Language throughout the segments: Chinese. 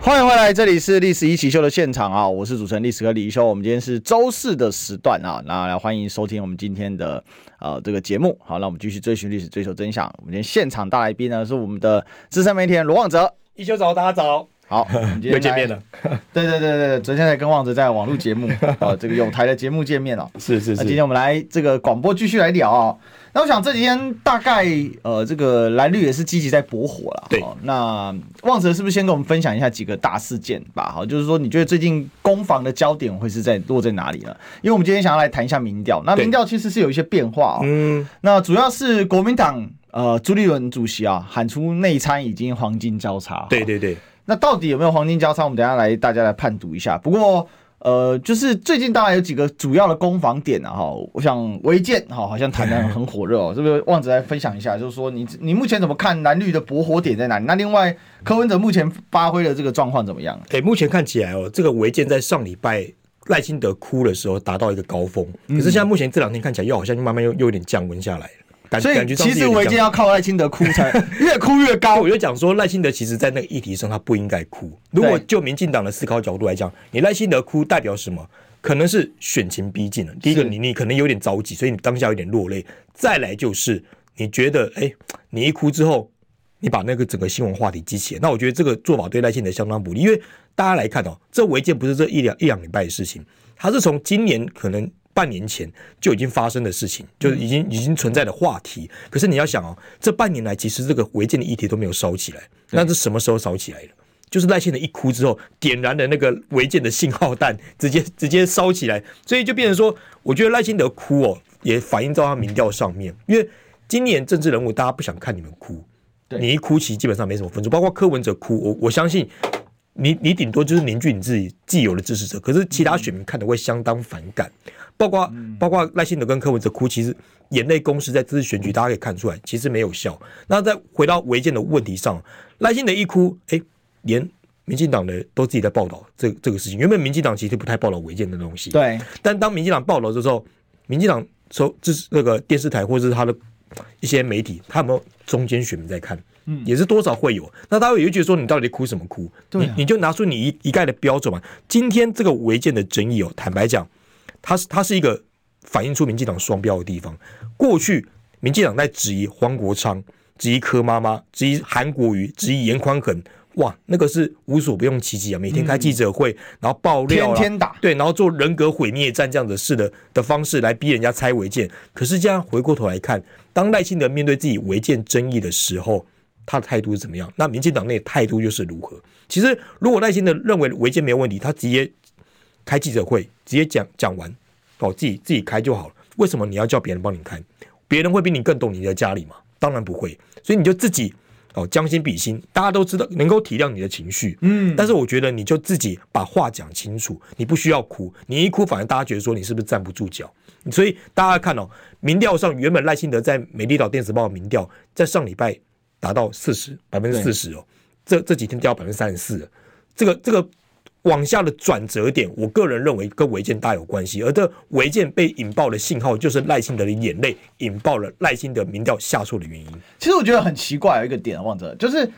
欢迎回来，这里是《历史一起秀》的现场啊！我是主持人历史哥李一修。我们今天是周四的时段啊，那来欢迎收听我们今天的呃这个节目。好，那我们继续追寻历史，追求真相。我们今天现场大来宾呢是我们的资深媒体人罗旺哲。一修早，大家早。好，又见面了。对对对对，昨天才跟旺哲在网络节目呃 这个有台的节目见面了。是是是。那今天我们来这个广播继续来聊啊。那我想这几天大概呃，这个蓝绿也是积极在博火了。对，那旺哲是不是先跟我们分享一下几个大事件吧？好，就是说你觉得最近攻防的焦点会是在落在哪里呢？因为我们今天想要来谈一下民调，那民调其实是有一些变化啊。嗯，那主要是国民党呃朱立伦主席啊喊出内参已经黄金交叉。对对对，那到底有没有黄金交叉？我们等一下来大家来判读一下。不过。呃，就是最近当然有几个主要的攻防点啊，哈，我想违建哈，好像谈的很火热哦，是不是？旺哲来分享一下，就是说你你目前怎么看蓝绿的驳火点在哪里？那另外柯文哲目前发挥的这个状况怎么样？哎，目前看起来哦，这个违建在上礼拜赖清德哭的时候达到一个高峰，可是现在目前这两天看起来又好像慢慢又又有点降温下来。所以其实违建要靠赖清德哭才 越哭越高。我就讲说赖清德其实在那个议题上他不应该哭。如果就民进党的思考角度来讲，你赖清德哭代表什么？可能是选情逼近了。第一个，你你可能有点着急，所以你当下有点落泪。再来就是你觉得，哎，你一哭之后，你把那个整个新闻话题激起来，那我觉得这个做法对赖清德相当不利。因为大家来看哦，这违建不是这一两一两礼拜的事情，它是从今年可能。半年前就已经发生的事情，就是已经已经存在的话题。可是你要想哦，这半年来其实这个违建的议题都没有烧起来，那是什么时候烧起来的？就是赖清德一哭之后，点燃了那个违建的信号弹，直接直接烧起来。所以就变成说，我觉得赖清德哭哦，也反映到他民调上面。因为今年政治人物大家不想看你们哭，你一哭其实基本上没什么分数。包括柯文哲哭，我我相信。你你顶多就是凝聚你自己既有的支持者，可是其他选民看的会相当反感，包括包括赖幸德跟柯文哲哭，其实眼泪攻势在这次选举大家可以看出来，其实没有效。那再回到违建的问题上，赖幸德一哭，哎，连民进党的都自己在报道这这个事情。原本民进党其实不太报道违建的东西，对。但当民进党报道的时候，民进党说这是那个电视台或者是他的一些媒体，他有没有中间选民在看？嗯，也是多少会有，那他会也觉得说，你到底哭什么哭？对啊、你你就拿出你一一概的标准嘛。今天这个违建的争议哦，坦白讲，它是它是一个反映出民进党双标的地方。过去民进党在质疑黄国昌、质疑柯妈妈、质疑韩国瑜、质疑严宽恒，哇，那个是无所不用其极啊！每天开记者会，嗯、然后爆料，天天打，对，然后做人格毁灭战这样的事的的方式来逼人家拆违建。可是这样回过头来看，当赖清德面对自己违建争议的时候，他的态度是怎么样？那民进党内态度又是如何？其实，如果赖清德认为违建没有问题，他直接开记者会，直接讲讲完，哦，自己自己开就好了。为什么你要叫别人帮你开？别人会比你更懂你的家里吗？当然不会。所以你就自己哦，将心比心，大家都知道能够体谅你的情绪，嗯。但是我觉得你就自己把话讲清楚，你不需要哭，你一哭反而大家觉得说你是不是站不住脚？所以大家看哦，民调上原本赖清德在美丽岛电子报的民调在上礼拜。达到四十百分之四十哦，这这几天掉百分之三十四，这个这个往下的转折点，我个人认为跟违建大有关系。而这违建被引爆的信号，就是赖清德的眼泪引爆了赖清德民调下挫的原因。其实我觉得很奇怪，有一个点，旺哲就是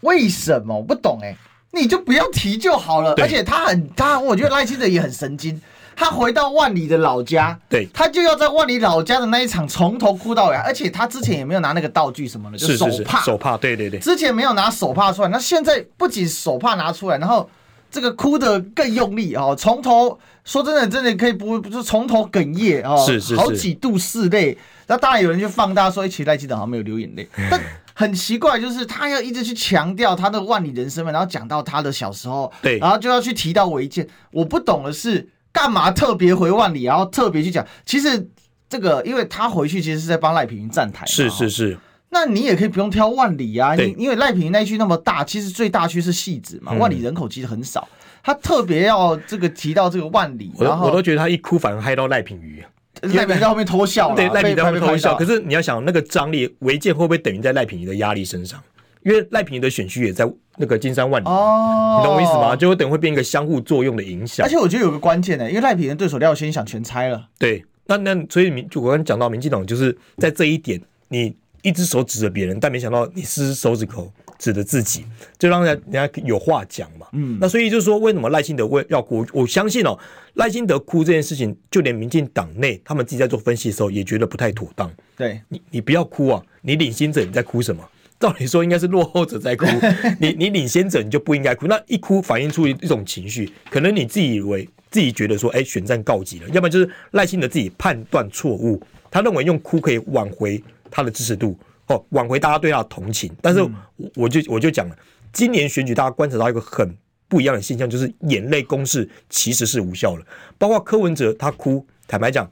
为什么我不懂哎、欸，你就不要提就好了。而且他很他，我觉得赖清德也很神经。他回到万里的老家，对，他就要在万里老家的那一场从头哭到尾，而且他之前也没有拿那个道具什么的，就手帕，手帕，对对对，之前没有拿手帕出来，那现在不仅手帕拿出来，然后这个哭的更用力哦，从头说真的，真的可以不不是从头哽咽哦，是是是，好几度拭泪，那当然有人就放大说，其实赖清德好像没有流眼泪，但很奇怪，就是他要一直去强调他的万里人生嘛，然后讲到他的小时候，对，然后就要去提到违建，我不懂的是。干嘛特别回万里，然后特别去讲？其实这个，因为他回去其实是在帮赖品妤站台。是是是。那你也可以不用挑万里啊，你因为赖品妤那一区那么大，其实最大区是戏子嘛，万里人口其实很少。他特别要这个提到这个万里，然后我都觉得他一哭反而害到赖品鱼。赖品在后面偷笑，对，赖品在后面偷笑。可是是你要想，那个张力违建会不会等于在赖品妤的压力身上？因为赖品妤的选区也在那个金山万里，哦，你懂我意思吗？就会等会变一个相互作用的影响。而且我觉得有个关键呢，因为赖品妤的对手廖先想全拆了。对，那那所以民就我刚讲到民进党就是在这一点，你一只手指着别人，但没想到你是手指口指着自己，就让人家人家有话讲嘛。嗯，那所以就是说，为什么赖清德会要哭？我相信哦，赖清德哭这件事情，就连民进党内他们自己在做分析的时候，也觉得不太妥当。对你，你不要哭啊！你领先者你在哭什么？照理说应该是落后者在哭，你你领先者你就不应该哭。那一哭反映出一种情绪，可能你自己以为自己觉得说，哎，选战告急了；要不然就是赖清德自己判断错误，他认为用哭可以挽回他的支持度。哦，挽回大家对他的同情，但是我就我就讲了，今年选举大家观察到一个很不一样的现象，就是眼泪攻势其实是无效的。包括柯文哲他哭，坦白讲，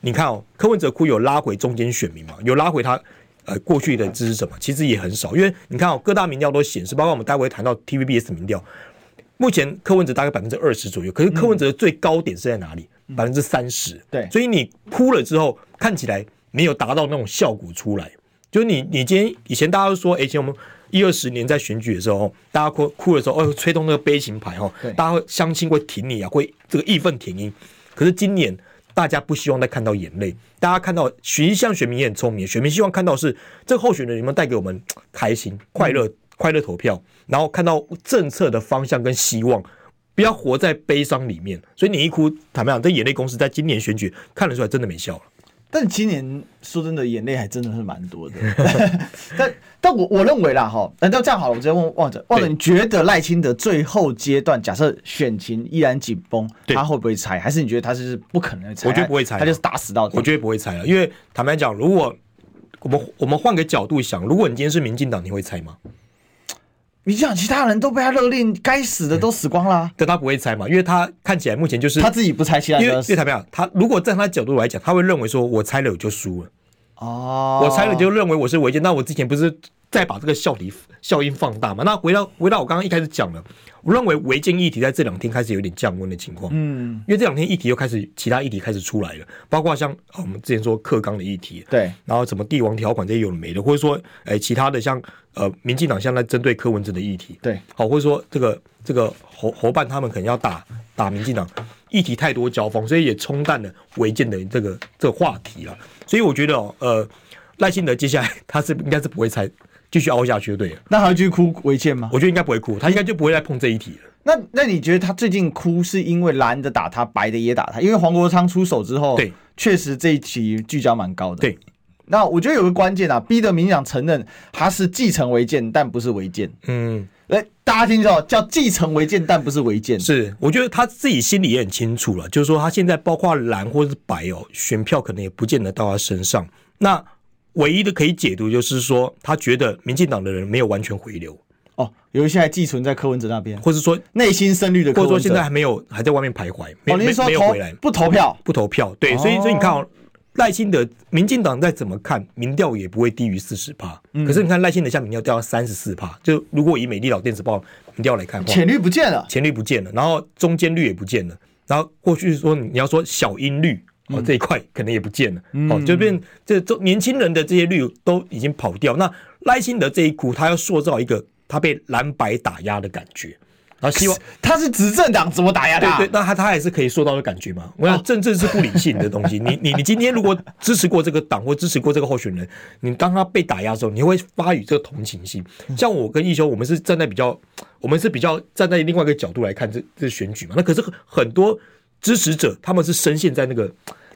你看哦，柯文哲哭有拉回中间选民嘛？有拉回他呃过去的支持者嘛？其实也很少，因为你看哦，各大民调都显示，包括我们待会谈到 TVBS 民调，目前柯文哲大概百分之二十左右，可是柯文哲的最高点是在哪里？百分之三十。对，所以你哭了之后，看起来没有达到那种效果出来。就你，你今天以前大家都说，以前我们一二十年在选举的时候，大家哭哭的时候，哦，吹动那个悲情牌哦，大家会相亲会挺你啊，会这个义愤填膺。可是今年大家不希望再看到眼泪，大家看到，实际上选民也很聪明，选民希望看到是这个候选人有没有带给我们开心、快乐、嗯、快乐投票，然后看到政策的方向跟希望，不要活在悲伤里面。所以你一哭，坦白讲，这眼泪公司在今年选举看得出来，真的没效了。但今年说真的，眼泪还真的是蛮多的。但但我我认为啦，哈，那这样好了，我直接问旺仔，旺仔，你觉得赖清德最后阶段，假设选情依然紧绷，他会不会拆？还是你觉得他是不可能拆？我觉得不会拆，他就是打死到底。我觉得不会拆了，因为坦白讲，如果我们我们换个角度想，如果你今天是民进党，你会拆吗？你想其他人都被他勒令，该死的都死光了，但他不会拆嘛？因为他看起来目前就是他自己不拆，其他人因为他没有他。如果站他角度来讲，他会认为说，我拆了我就输了。哦，我拆了就认为我是违建。那我之前不是再把这个效力效应放大嘛？那回到回到我刚刚一开始讲了，我认为违建议题在这两天开始有点降温的情况。嗯，因为这两天议题又开始其他议题开始出来了，包括像我们之前说克刚的议题，对，然后什么帝王条款这些有的没的，或者说哎其他的像。呃，民进党现在针对柯文哲的议题，对，好，或者说这个这个侯侯办他们可能要打打民进党，议题太多交锋，所以也冲淡了违建的这个这个话题了。所以我觉得哦，呃，赖清德接下来他是应该是不会再继续凹下去就，对了。那还会继续哭违建吗？我觉得应该不会哭，他应该就不会再碰这一题了。那那你觉得他最近哭是因为蓝的打他，白的也打他？因为黄国昌出手之后，对，确实这一题聚焦蛮高的，对。那我觉得有个关键啊，逼得民进党承认他是继承违建，但不是违建。嗯，来，大家听到叫继承违建，但不是违建。是，我觉得他自己心里也很清楚了，就是说他现在包括蓝或者是白哦，选票可能也不见得到他身上。那唯一的可以解读就是说，他觉得民进党的人没有完全回流。哦，有一些还寄存在柯文哲那边，或者说内心深绿的，或者说现在还没有还在外面徘徊，没、哦、没没有回来，不投票，不投票。对，哦、所以所以你看哦。赖清德，民进党再怎么看，民调也不会低于四十趴。可是你看赖清德，下民调掉到三十四趴，就如果以美丽岛电子报民调来看，浅绿不见了，浅绿不见了，然后中间绿也不见了，然后过去说你要说小音绿哦这一块可能也不见了，哦就变这中年轻人的这些绿都已经跑掉。那赖清德这一股，他要塑造一个他被蓝白打压的感觉。然后希望 他是执政党，怎么打压他？对对，那他他也是可以受到的感觉嘛？我想政治是不理性的东西。你你你今天如果支持过这个党或支持过这个候选人，你当他被打压的时候，你会发予这个同情心。像我跟义修，我们是站在比较，我们是比较站在另外一个角度来看这这选举嘛。那可是很多支持者，他们是深陷在那个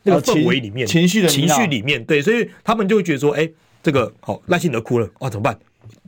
那个氛围里面，情绪的情绪里面，对，所以他们就会觉得说，哎，这个好赖清德哭了啊，怎么办？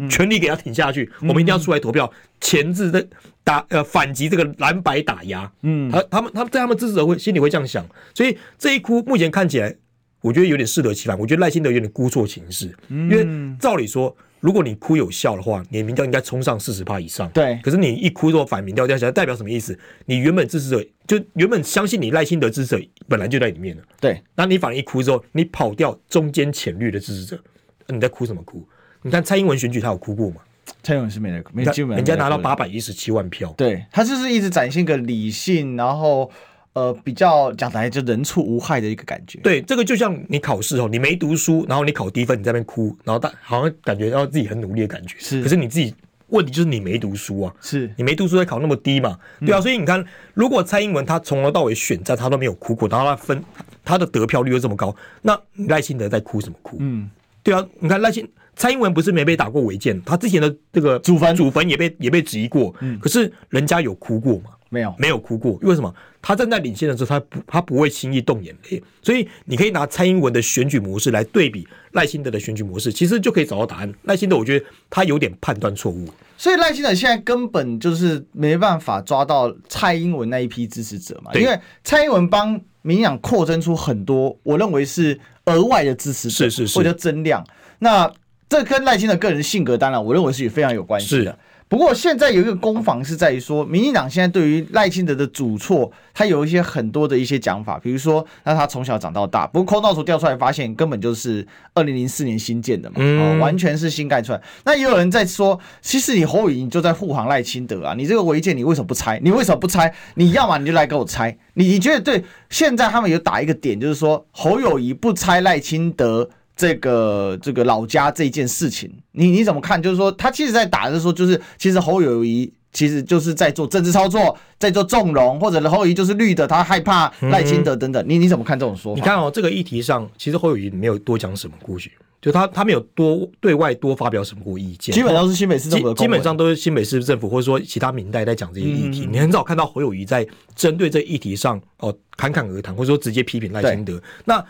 全力给他挺下去，我们一定要出来投票，钳制的打呃反击这个蓝白打压。嗯，他他们他们在他们支持者会心里会这样想，所以这一哭目前看起来，我觉得有点适得其反。我觉得赖清德有点估错情势，因为照理说，如果你哭有效的话，你的民调应该冲上四十趴以上。对，可是你一哭之后反民调掉下来，代表什么意思？你原本支持者就原本相信你赖清德支持者本来就在里面了。对，那你反而一哭之后，你跑掉中间浅绿的支持者，你在哭什么哭？你看蔡英文选举，他有哭过吗？蔡英文是没得哭，没基本，人家拿到八百一十七万票。对，他就是一直展现个理性，然后呃比较讲来就人畜无害的一个感觉。对，这个就像你考试哦，你没读书，然后你考低分，你在那边哭，然后大好像感觉到自己很努力的感觉。是，可是你自己问题就是你没读书啊，是你没读书才考那么低嘛？对啊，嗯、所以你看，如果蔡英文他从头到尾选战他都没有哭过，然后他分他的得票率又这么高，那赖清德在哭什么哭？嗯，对啊，你看赖清。蔡英文不是没被打过违建，他之前的这个祖坟祖坟也被也被质疑过，嗯，可是人家有哭过吗？没有，没有哭过。因为什么？他正在领先的时候，他不他不会轻易动眼泪。所以你可以拿蔡英文的选举模式来对比赖清德的选举模式，其实就可以找到答案。赖清德，我觉得他有点判断错误。所以赖清德现在根本就是没办法抓到蔡英文那一批支持者嘛，对因为蔡英文帮民进党扩增出很多，我认为是额外的支持者，是是是，或者增量。那这跟赖清德个人性格，当然我认为是也非常有关系的。是不过现在有一个攻防是在于说，民进党现在对于赖清德的主错，他有一些很多的一些讲法，比如说，那他从小长到大，不过空照图调出来发现根本就是二零零四年新建的嘛，嗯、哦，完全是新盖出来。那也有人在说，其实你侯友宜就在护航赖清德啊，你这个违建你为什么不拆？你为什么不拆？你要么你就来给我拆。你你觉得对？现在他们有打一个点，就是说侯友谊不拆赖清德。这个这个老家这件事情，你你怎么看？就是说，他其实在打的是说，就是其实侯友谊其实就是在做政治操作，在做纵容，或者侯友谊就是绿的，他害怕赖清德等等。嗯、你你怎么看这种说法？你看哦，这个议题上，其实侯友宜没有多讲什么故事，就他他没有多对外多发表什么过意见，基本上是新北市政府，基本上都是新北市政府或者说其他民代在讲这些议题。嗯、你很少看到侯友宜在针对这个议题上哦侃侃而谈，或者说直接批评赖清德。那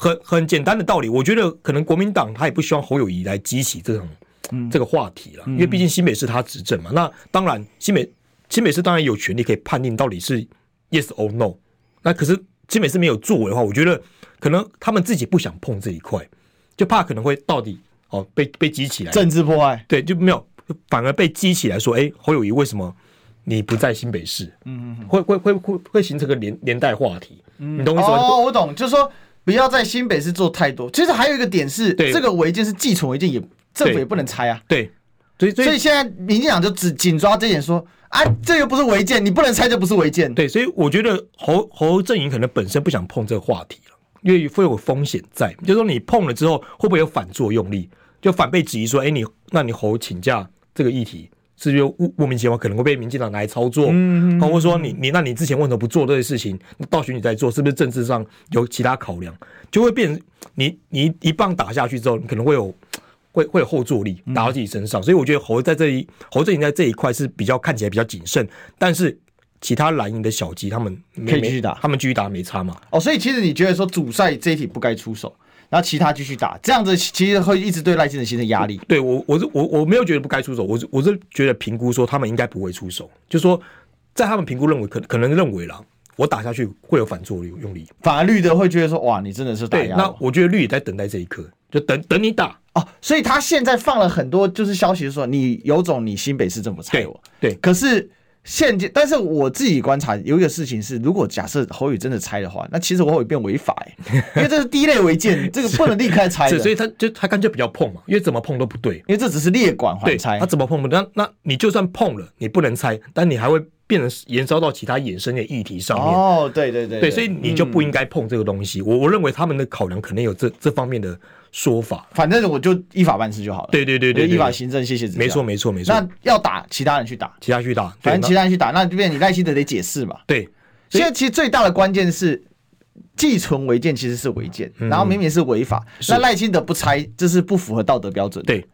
很很简单的道理，我觉得可能国民党他也不希望侯友谊来激起这种、嗯、这个话题了，因为毕竟新北市他执政嘛。那当然新北新北市当然有权利可以判定到底是 yes or no。那可是新北市没有作为的话，我觉得可能他们自己不想碰这一块，就怕可能会到底哦被被激起来政治破坏，对，就没有反而被激起来说，哎、欸，侯友谊为什么你不在新北市？嗯嗯，会会会会会形成个连连带话题。嗯、你懂我意思吗？哦，我懂，就是说。不要在新北市做太多。其实还有一个点是，对这个违建是既存违建，也政府也不能拆啊。对，所以所以现在民进党就只紧抓这点说，啊，这又不是违建，你不能拆就不是违建。对，所以我觉得侯侯阵营可能本身不想碰这个话题了，因为会有风险在，就是说你碰了之后会不会有反作用力，就反被质疑说，哎，你那你侯请假这个议题。是就莫名其妙可能会被民进党来操作，嗯，或者说你你那你之前为什么不做这些事情？到选举再做，是不是政治上有其他考量？就会变成你你一棒打下去之后，你可能会有会会有后坐力打到自己身上。嗯、所以我觉得侯在这一侯阵营在这一块是比较看起来比较谨慎，但是其他蓝营的小鸡他们可以继续打，他们继续打没差嘛？哦，所以其实你觉得说主赛这一题不该出手？然后其他继续打，这样子其实会一直对赖清德形成压力。对我，我是我我没有觉得不该出手，我是我是觉得评估说他们应该不会出手，就是说在他们评估认为可可能认为了我打下去会有反作用力，反而绿的会觉得说哇，你真的是打压。那我觉得绿也在等待这一刻，就等等你打哦。所以他现在放了很多就是消息说你有种你新北市政府拆我，对，对可是。现阶，但是我自己观察有一个事情是，如果假设侯宇真的拆的话，那其实侯宇变违法哎，因为这是第一类违建，这个不能立刻拆的，所以他就他干脆比较碰嘛，因为怎么碰都不对，因为这只是列管还拆，他怎么碰不？那那你就算碰了，你不能拆，但你还会变成延烧到其他衍生的议题上面。哦，对对对，对，所以你就不应该碰这个东西。我我认为他们的考量可能有这这方面的。说法，反正我就依法办事就好了。对对对对，依法行政，谢谢。没错没错没错。那要打其他人去打，其他去打，反正其他人去打，那这边你赖清德得解释嘛。对，现在其实最大的关键是寄存违建其实是违建，然后明明是违法，那赖清德不拆，这是不符合道德标准。对，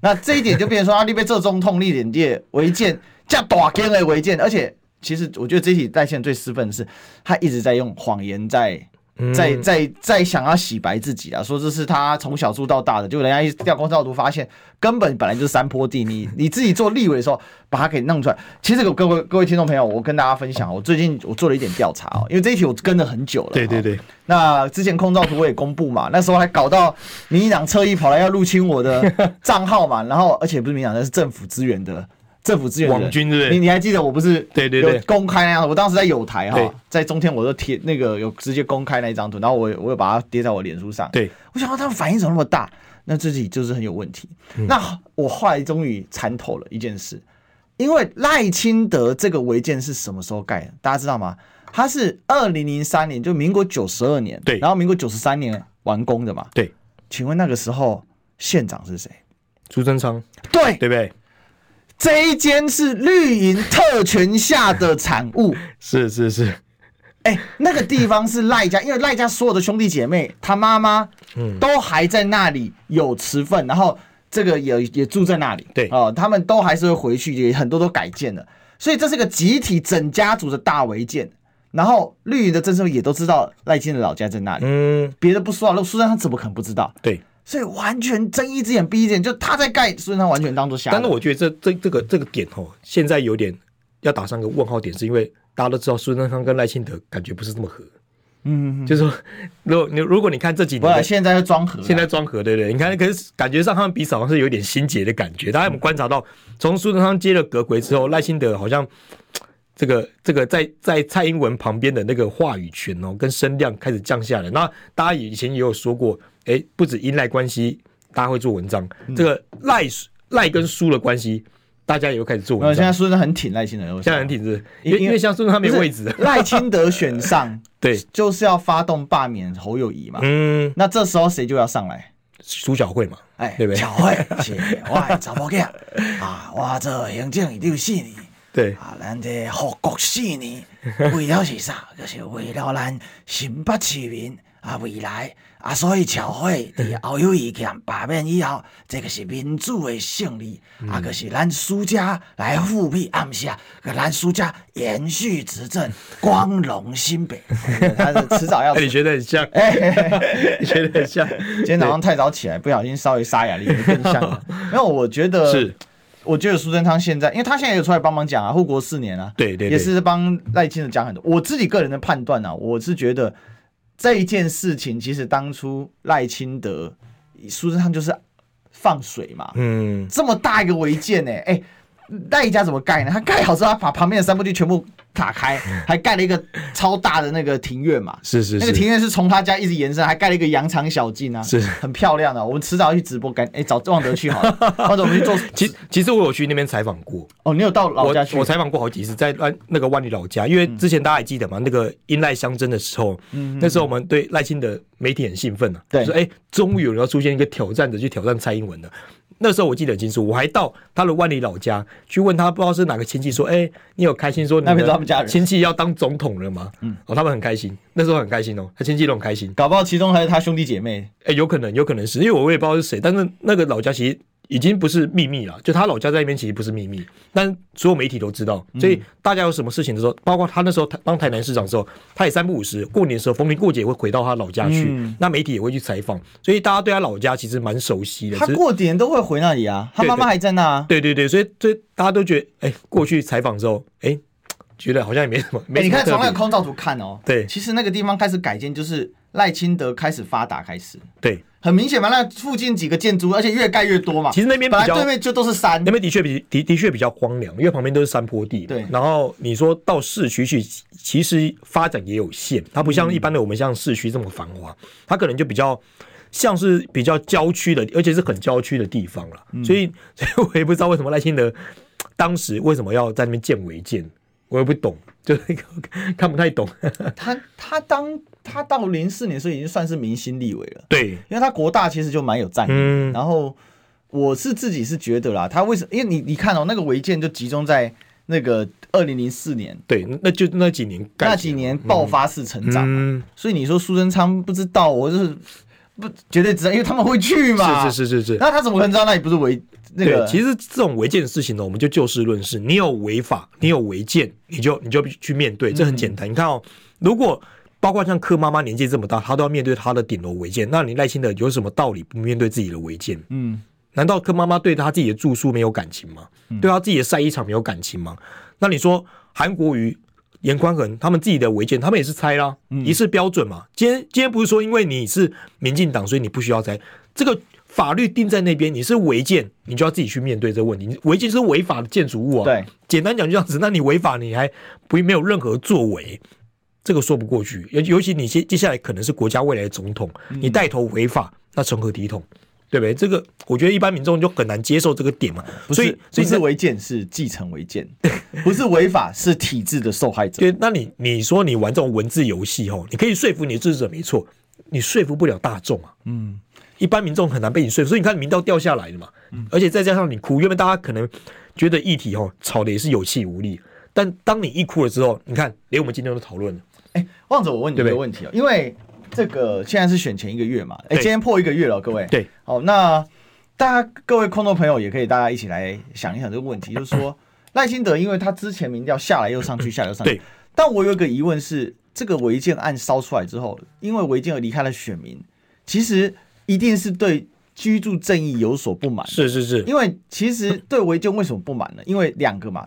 那这一点就变成说 啊，你被这中痛力点点违建，加大根的违建，而且其实我觉得这起赖清德最失分的是，他一直在用谎言在。在在在想要洗白自己啊，说这是他从小住到大的，就人家一调公照图发现，根本本来就是山坡地，你 你自己做立委的时候把它给弄出来。其实各位各位听众朋友，我跟大家分享，我最近我做了一点调查哦，因为这一题我跟了很久了。对对对。那之前空照图我也公布嘛，那时候还搞到民进党侧翼跑来要入侵我的账号嘛，然后而且不是民进党，那是政府资源的。政府资源，网军对不对？你你还记得我不是对对对公开那样？我当时在有台哈，在中天我都贴那个有直接公开那一张图，然后我我又把它贴在我脸书上。对，我想到他们反应怎么那么大？那自己就是很有问题。那我后来终于参透了一件事，因为赖清德这个违建是什么时候盖的？大家知道吗？他是二零零三年，就民国九十二年，对，然后民国九十三年完工的嘛，对。请问那个时候县长是谁？朱贞昌，对，对不对？这一间是绿营特权下的产物，是是是。哎、欸，那个地方是赖家，因为赖家所有的兄弟姐妹，他妈妈，嗯，都还在那里有持份，然后这个也也住在那里，对。哦、呃，他们都还是会回去，也很多都改建了，所以这是个集体整家族的大违建。然后绿营的政治也都知道赖清德老家在那里，嗯，别的不说啊，那苏珊他怎么可能不知道？对，所以完全睁一只眼闭一只眼，就他在盖，苏贞昌完全当做瞎。但是我觉得这这这个这个点哦，现在有点要打上个问号点，是因为。大家都知道苏贞昌跟赖清德感觉不是这么合，嗯，就是说，如果你如果你看这几年，现在装和，现在装和，对不对？你看，可是感觉上他们彼此好像是有点心结的感觉。大家有没有观察到，从苏贞昌接了阁揆之后，赖清德好像这个这个在在蔡英文旁边的那个话语权哦，跟声量开始降下来。那大家以前也有说过，哎，不止依赖关系，大家会做文章，这个赖赖跟苏的关系。大家也又开始做文章。现在苏贞昌很挺赖清德，现在很挺是，因为因为像苏贞昌没位置，赖清德选上，对，就是要发动罢免侯友谊嘛。嗯，那这时候谁就要上来？苏小慧嘛，哎，对不对？小慧，是，我查某囝啊，我这行政一六四年，对啊，咱这护国四年，为了是啥？就是为了咱新北市民啊，未来。啊，所以巧慧在后有意见罢免以后，这个是民主的胜利，嗯、啊，可是咱苏家来复辟暗下，可咱苏家延续执政，光荣新北，他是迟早要。你觉得很像？你觉得很像？今天早上太早起来，不小心稍微沙哑了，有点像了。因为我觉得是，我觉得苏贞昌现在，因为他现在也有出来帮忙讲啊，护国四年啊，对，对对，也是帮赖清德讲很多。我自己个人的判断啊，我是觉得。这一件事情，其实当初赖清德、苏贞昌就是放水嘛，嗯，这么大一个违建呢，哎。赖家怎么盖呢？他 盖好之后，他把旁边的山坡地全部打开，还盖了一个超大的那个庭院嘛。是是是，那个庭院是从他家一直延伸，还盖了一个羊肠小径啊，是很漂亮的。我们迟早要去直播，赶哎找旺德去好了，或者我们去做。其其实我有去那边采访过。哦，你有到老家去？我采访过好几次，在那个万里老家，因为之前大家还记得嘛，那个因赖相争的时候，嗯，那时候我们对赖清德媒体很兴奋啊，对，说哎，终于有人要出现一个挑战者去挑战蔡英文的。那时候我记得很清楚，我还到他的万里老家去问他，不知道是哪个亲戚说：“哎、欸，你有开心说他们家人亲戚要当总统了吗？”嗯，哦，他们很开心，那时候很开心哦，他亲戚都很开心，搞不好其中还是他兄弟姐妹。哎、欸，有可能，有可能是因为我我也不知道是谁，但是那个老家其实。已经不是秘密了，就他老家在那边其实不是秘密，但所有媒体都知道，所以大家有什么事情的时候，包括他那时候当台南市长的时候，他也三不五时，过年的时候逢年过节会回到他老家去，嗯、那媒体也会去采访，所以大家对他老家其实蛮熟悉的。他过年都会回那里啊，他妈妈还在那、啊。对对对，所以所以大家都觉得，哎、欸，过去采访之后，哎、欸，觉得好像也没什么。你看从那个空照图看哦，对，其实那个地方开始改建，就是赖清德开始发达开始。对。很明显嘛，那附近几个建筑，而且越盖越多嘛。其实那边本来对面就都是山，那边的确比的的确比较荒凉，因为旁边都是山坡地。对。然后你说到市区去，其实发展也有限，它不像一般的我们像市区这么繁华，它可能就比较像是比较郊区的，而且是很郊区的地方了。所以，所以我也不知道为什么赖清德当时为什么要在那边建违建，我也不懂，就那个看不太懂。他他当。他到零四年的时候已经算是明星立委了，对，因为他国大其实就蛮有战力。嗯，然后我是自己是觉得啦，他为什么？因为你你看哦，那个违建就集中在那个二零零四年，对，那就那几年，那几年爆发式成长，嗯，所以你说苏贞昌不知道，我就是不绝对知道，因为他们会去嘛，是是是是是，那他怎么可能知道那里不是违那个？其实这种违建的事情呢，我们就就事论事，你有违法，你有违建，你就你就去面对，这很简单。你看哦，如果包括像柯妈妈年纪这么大，她都要面对她的顶楼违建。那你耐心的有什么道理不面对自己的违建？嗯，难道柯妈妈对她自己的住宿没有感情吗？嗯、对她自己的晒衣场没有感情吗？那你说韩国瑜、严宽恒他们自己的违建，他们也是拆啦，嗯、一式标准嘛。今天今天不是说因为你是民进党，所以你不需要拆。这个法律定在那边，你是违建，你就要自己去面对这个问题。违建是违法的建筑物啊。对，简单讲就这样子。那你违法，你还不没有任何作为。这个说不过去，尤尤其你接接下来可能是国家未来的总统，你带头违法，那成何体统？对不对？这个我觉得一般民众就很难接受这个点嘛。所以不是违建，是继承违建，不是违法，是体制的受害者。对，那你你说你玩这种文字游戏哦，你可以说服你的支持者没错，你说服不了大众啊。嗯，一般民众很难被你说服，所以你看民调掉下来了嘛。嗯，而且再加上你哭，因为大家可能觉得议题哦吵的也是有气无力，但当你一哭了之后，你看连我们今天都讨论了。哎，望着，我问你一个问题哦，因为。这个现在是选前一个月嘛？哎，今天破一个月了，各位。对，好，那大家各位观众朋友也可以大家一起来想一想这个问题，就是说 赖清德，因为他之前民调下来又上去，下来又上去。对。但我有一个疑问是，这个违建案烧出来之后，因为违建而离开了选民，其实一定是对居住正义有所不满。是是是。因为其实对违建为什么不满呢？因为两个嘛，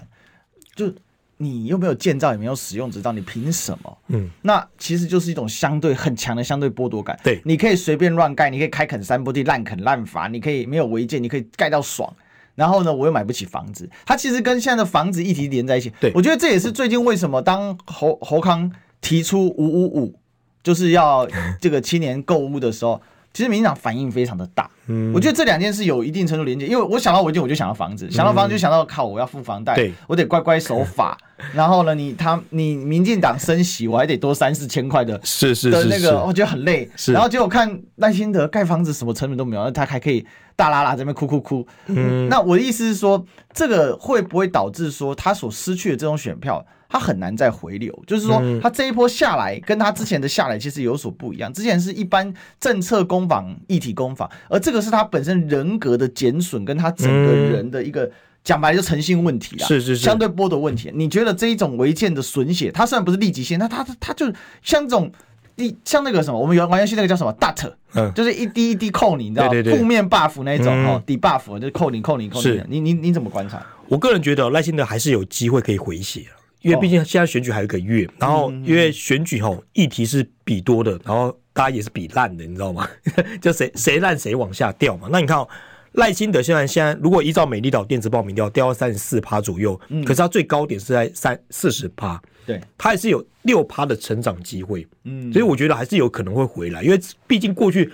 就。你又没有建造，也没有使用执照，你凭什么？嗯，那其实就是一种相对很强的相对剥夺感。对，你可以随便乱盖，你可以开垦山坡地，滥垦滥伐，你可以没有违建，你可以盖到爽。然后呢，我又买不起房子，它其实跟现在的房子议题连在一起。对，我觉得这也是最近为什么当侯侯康提出五五五，就是要这个青年购物的时候。其实民进党反应非常的大，嗯，我觉得这两件事有一定程度连接，因为我想到违建，我就想到房子，想到房子就想到靠，我要付房贷，对，我得乖乖守法，然后呢，你他你民进党升息，我还得多三四千块的，是是的那个，我觉得很累，是，然后结果看赖清德盖房子什么成本都没有，那他还可以大剌剌在那边哭哭哭，嗯，那我的意思是说，这个会不会导致说他所失去的这种选票？他很难再回流，就是说，他这一波下来，跟他之前的下来其实有所不一样。之前是一般政策攻防、一体攻防，而这个是他本身人格的减损，跟他整个人的一个讲白了就诚信问题啊，是是是，相对剥夺问题。你觉得这一种违建的损血，它虽然不是立即性，那它它就像这种一像那个什么，我们玩玩游戏那个叫什么 dot，嗯，就是一滴一滴扣你，你知道吗？负面 buff 那一种哦，debuff 就是扣你扣你扣你。你你你怎么观察？我个人觉得赖清德还是有机会可以回血。因为毕竟现在选举还有一个月，然后因为选举吼议题是比多的，然后大家也是比烂的，你知道吗？就谁谁烂谁往下掉嘛。那你看哦，赖清德现在现在如果依照美丽岛电子报名掉掉到三十四趴左右，可是他最高点是在三四十趴，对，他也是有六趴的成长机会，嗯，所以我觉得还是有可能会回来，因为毕竟过去。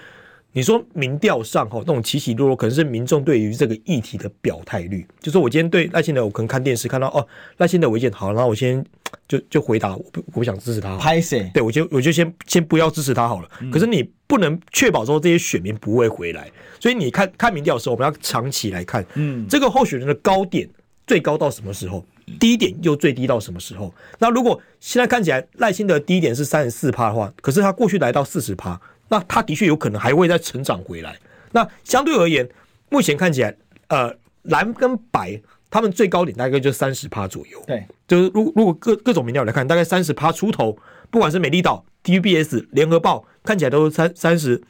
你说民调上哈，那种起起落落，可能是民众对于这个议题的表态率。就是我今天对赖清德，我可能看电视看到哦，赖清德违建好，然后我先就就回答，我不我不想支持他。拍谁？对，我就我就先先不要支持他好了。可是你不能确保说这些选民不会回来，所以你看看民调的时候，我们要长期来看，嗯，这个候选人的高点最高到什么时候，低点又最低到什么时候？那如果现在看起来赖清德低点是三十四趴的话，可是他过去来到四十趴。那他的确有可能还会再成长回来。那相对而言，目前看起来，呃，蓝跟白他们最高点大概就三十趴左右。对，就是如如果各各种民调来看，大概三十趴出头，不管是美丽岛、TVBS、联合报，看起来都是三三十，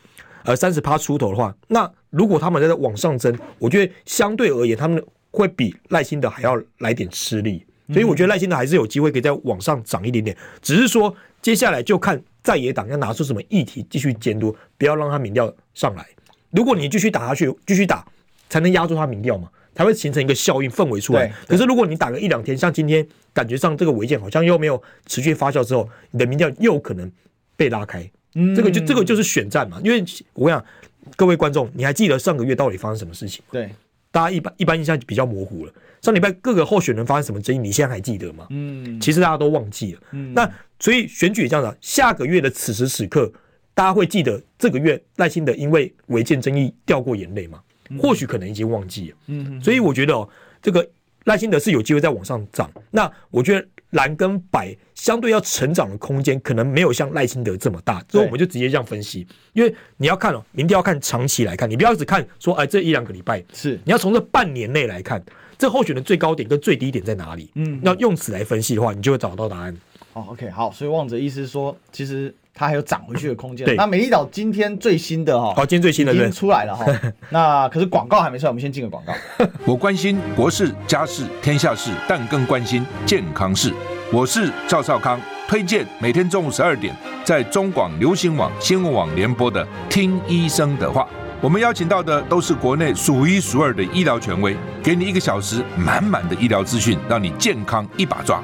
呃，三十趴出头的话，那如果他们在往上增，我觉得相对而言，他们会比赖清德还要来点吃力。所以我觉得赖清德还是有机会可以再往上涨一点点，只是说接下来就看。在野党要拿出什么议题继续监督，不要让他民调上来。如果你继续打下去，继续打，才能压住他民调嘛，才会形成一个效应氛围出来。可是如果你打个一两天，像今天感觉上这个违建好像又没有持续发酵之后，你的民调又有可能被拉开。嗯，这个就这个就是选战嘛。因为我跟你讲，各位观众，你还记得上个月到底发生什么事情？对，大家一般一般印象比较模糊了。上礼拜各个候选人发生什么争议，你现在还记得吗？嗯，其实大家都忘记了。嗯，那所以选举也这样子，下个月的此时此刻，大家会记得这个月赖清德因为违建争议掉过眼泪吗？或许可能已经忘记了。嗯，所以我觉得哦，这个赖清德是有机会再往上涨。那我觉得蓝跟白相对要成长的空间，可能没有像赖清德这么大。所以我们就直接这样分析，因为你要看哦，明天要看长期来看，你不要只看说哎这一两个礼拜，是你要从这半年内来看。这候选的最高点跟最低点在哪里？嗯，那用此来分析的话，你就会找到答案。哦，OK，好，所以望哲意思是说，其实它还有涨回去的空间。对，那美丽岛今天最新的哈，好，今天最新的已经出来了哈。那可是广告还没出来，我们先进个广告。我关心国事、家事、天下事，但更关心健康事。我是赵少康，推荐每天中午十二点在中广流行网、新闻网联播的《听医生的话》。我们邀请到的都是国内数一数二的医疗权威，给你一个小时满满的医疗资讯，让你健康一把抓。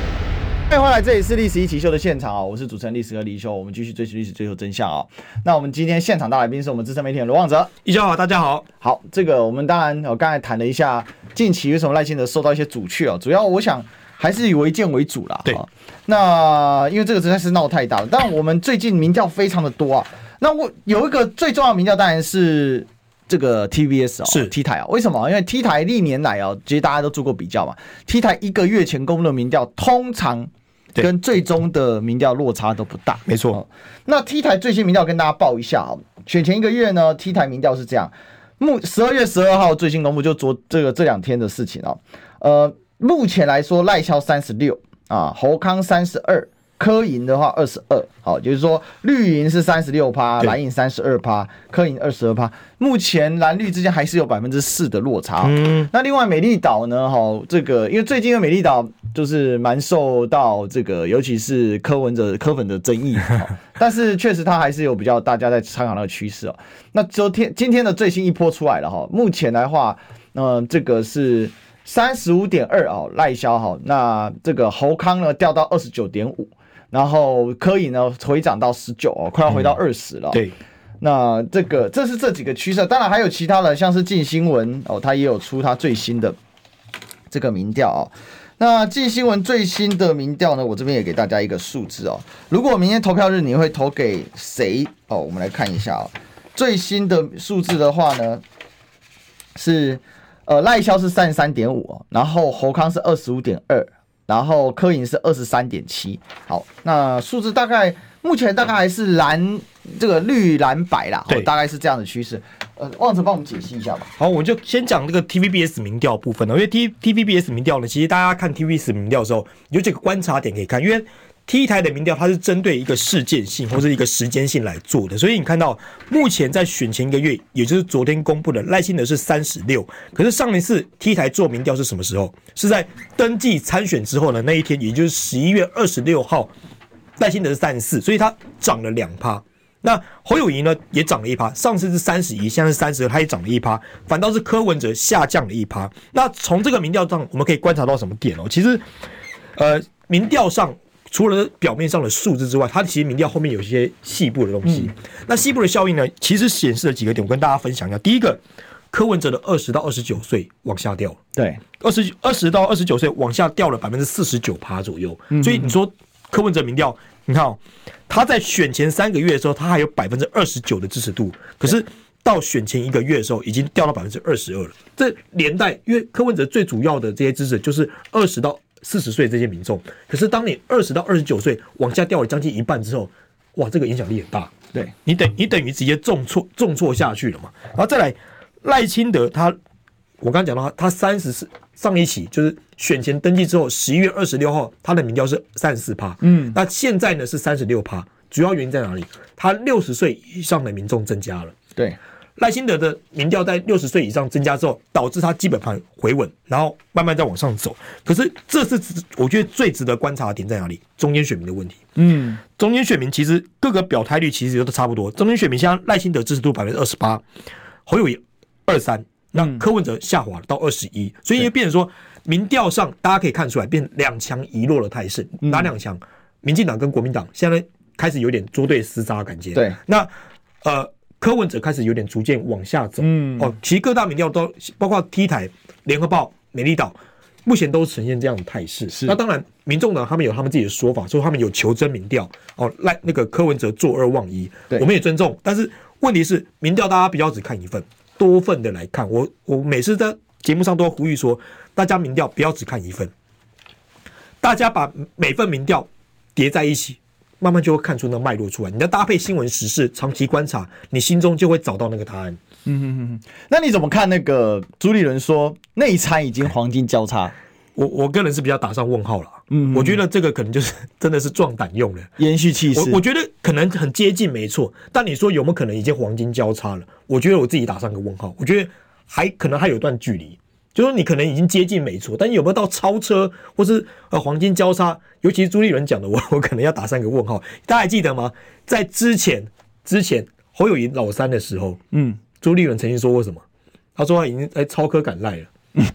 欢迎回来，这里是《历史一起秀》的现场啊！我是主持人历史哥李易修，我们继续追寻历史，追求真相啊！那我们今天现场大来宾是我们资深媒体人罗旺哲，一修好，大家好。好，这个我们当然我刚才谈了一下近期为什么赖清德受到一些阻却啊，主要我想还是以违建为主啦。对，那因为这个实在是闹太大了，但我们最近民调非常的多啊。那我有一个最重要的民调，当然是这个 TVS 哦，是 T 台啊。为什么？因为 T 台历年来啊，其实大家都做过比较嘛。T 台一个月前公布的民调，通常跟最终的民调落差都不大，没错。那 T 台最新民调跟大家报一下啊，选前一个月呢，T 台民调是这样，目十二月十二号最新公布，就昨这个这两天的事情啊。呃，目前来说赖萧三十六啊，侯康三十二。柯银的话二十二，好，就是说绿银是三十六趴，蓝银三十二趴，科银二十二趴。目前蓝绿之间还是有百分之四的落差。嗯，那另外美丽岛呢？哈，这个因为最近的美丽岛就是蛮受到这个，尤其是柯文哲柯粉的争议。但是确实它还是有比较大家在参考那个趋势哦。那昨天今天的最新一波出来了哈，目前来话，呃，这个是三十五点二哦，赖萧哈，那这个侯康呢掉到二十九点五。然后科以呢回涨到十九哦，快要回到二十了。嗯。对，那这个这是这几个趋势，当然还有其他的，像是近新闻哦，它也有出它最新的这个民调哦。那近新闻最新的民调呢，我这边也给大家一个数字哦。如果明天投票日你会投给谁哦？我们来看一下哦。最新的数字的话呢，是呃赖萧是三十三点五，然后侯康是二十五点二。然后柯银是二十三点七，好，那数字大概目前大概还是蓝这个绿蓝白啦，对，大概是这样的趋势。呃，旺哲帮我们解析一下吧。好，我就先讲这个 TVBS 民调部分呢，因为 T TVBS 民调呢，其实大家看 TVBS 民调的时候，有几个观察点可以看，因为。T 台的民调，它是针对一个事件性或者一个时间性来做的，所以你看到目前在选前一个月，也就是昨天公布的赖清德是三十六，可是上一次 T 台做民调是什么时候？是在登记参选之后的那一天，也就是十一月二十六号，赖清德是三十四，所以它涨了两趴。那侯友宜呢也涨了一趴，上次是三十一，现在是三十他，也涨了一趴，反倒是柯文哲下降了一趴。那从这个民调上，我们可以观察到什么点哦？其实，呃，民调上。除了表面上的数字之外，它其实民调后面有一些细部的东西。嗯、那细部的效应呢，其实显示了几个点，我跟大家分享一下。第一个，柯文哲的二十到二十九岁往下掉，对，二十二十到二十九岁往下掉了百分之四十九趴左右。嗯、所以你说柯文哲民调，你看哦，他在选前三个月的时候，他还有百分之二十九的支持度，可是到选前一个月的时候，已经掉到百分之二十二了。这连带，因为柯文哲最主要的这些支持就是二十到。四十岁这些民众，可是当你二十到二十九岁往下掉了将近一半之后，哇，这个影响力很大。对，你等你等于直接重挫重挫下去了嘛。然后再来赖清德他，我刚刚讲到他他三十四上一期就是选前登记之后，十一月二十六号他的民调是三十四趴，嗯，那现在呢是三十六趴，主要原因在哪里？他六十岁以上的民众增加了，对。赖清德的民调在六十岁以上增加之后，导致他基本盘回稳，然后慢慢再往上走。可是这是我觉得最值得观察的点在哪里？中间选民的问题。嗯，中间选民其实各个表态率其实都差不多。中间选民像赖清德支持度百分之二十八，侯友宜二三，那柯文哲下滑到二十一，所以就变成说民调上大家可以看出来变两强一弱的态势。哪两强？民进党跟国民党现在开始有点捉对厮杀的感觉。对，那呃。柯文哲开始有点逐渐往下走，嗯，哦，其实各大民调都包括 T 台、联合报、美丽岛，目前都呈现这样的态势。是，那当然，民众党他们有他们自己的说法，说他们有求真民调，哦，赖那个柯文哲坐二望一，对，我们也尊重。但是问题是，民调大家不要只看一份，多份的来看。我我每次在节目上都要呼吁说，大家民调不要只看一份，大家把每份民调叠在一起。慢慢就会看出那脉络出来。你要搭配新闻时事，长期观察，你心中就会找到那个答案。嗯哼哼哼。那你怎么看那个朱立伦说内参已经黄金交叉？我我个人是比较打上问号了。嗯，我觉得这个可能就是真的是壮胆用的，延续气势。我我觉得可能很接近，没错。但你说有没有可能已经黄金交叉了？我觉得我自己打上个问号。我觉得还可能还有一段距离，就说你可能已经接近，没错。但有没有到超车或是呃黄金交叉？尤其是朱立伦讲的，我 我可能要打三个问号。大家还记得吗？在之前之前侯友谊老三的时候，嗯，朱立伦曾经说过什么？他说他已经在超科赶赖了。嗯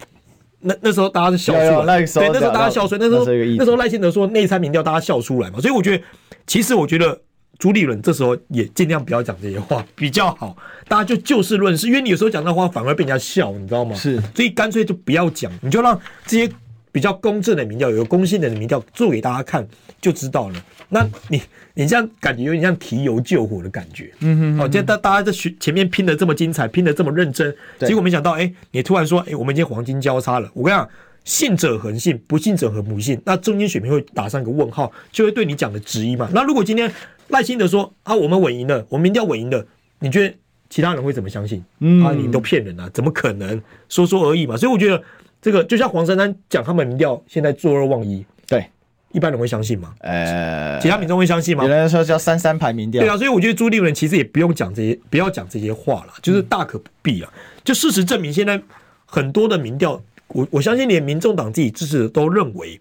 那那时候大家是笑出来，对，那时候大家笑出来。那时候那时候赖清德说内参民调，大家笑出来嘛。所以我觉得，其实我觉得朱立伦这时候也尽量不要讲这些话 比较好，大家就就事论事。因为你有时候讲那话反而被人家笑，你知道吗？是，所以干脆就不要讲，你就让这些比较公正的民调，有个公信的民调做给大家看，就知道了。那你你这样感觉有点像提油救火的感觉，嗯哼，好，今天大大家在学前面拼的这么精彩，拼的这么认真，结果没想到，哎，你突然说，哎，我们已经黄金交叉了。我跟你讲，信者恒信，不信者恒不信。那中间水平会打上一个问号，就会对你讲的质疑嘛。那如果今天赖清德说啊，我们稳赢了，我们民调稳赢了，你觉得其他人会怎么相信？嗯，啊，你都骗人啊，怎么可能？说说而已嘛。所以我觉得这个就像黄珊珊讲，他们民调现在坐二望一。对一般人会相信吗？呃，其他民众会相信吗？有人说叫三三排民调，对啊，所以我觉得朱立伦其实也不用讲这些，不要讲这些话了，就是大可不必啊。就事实证明，现在很多的民调，我我相信连民众党自己支持的都认为，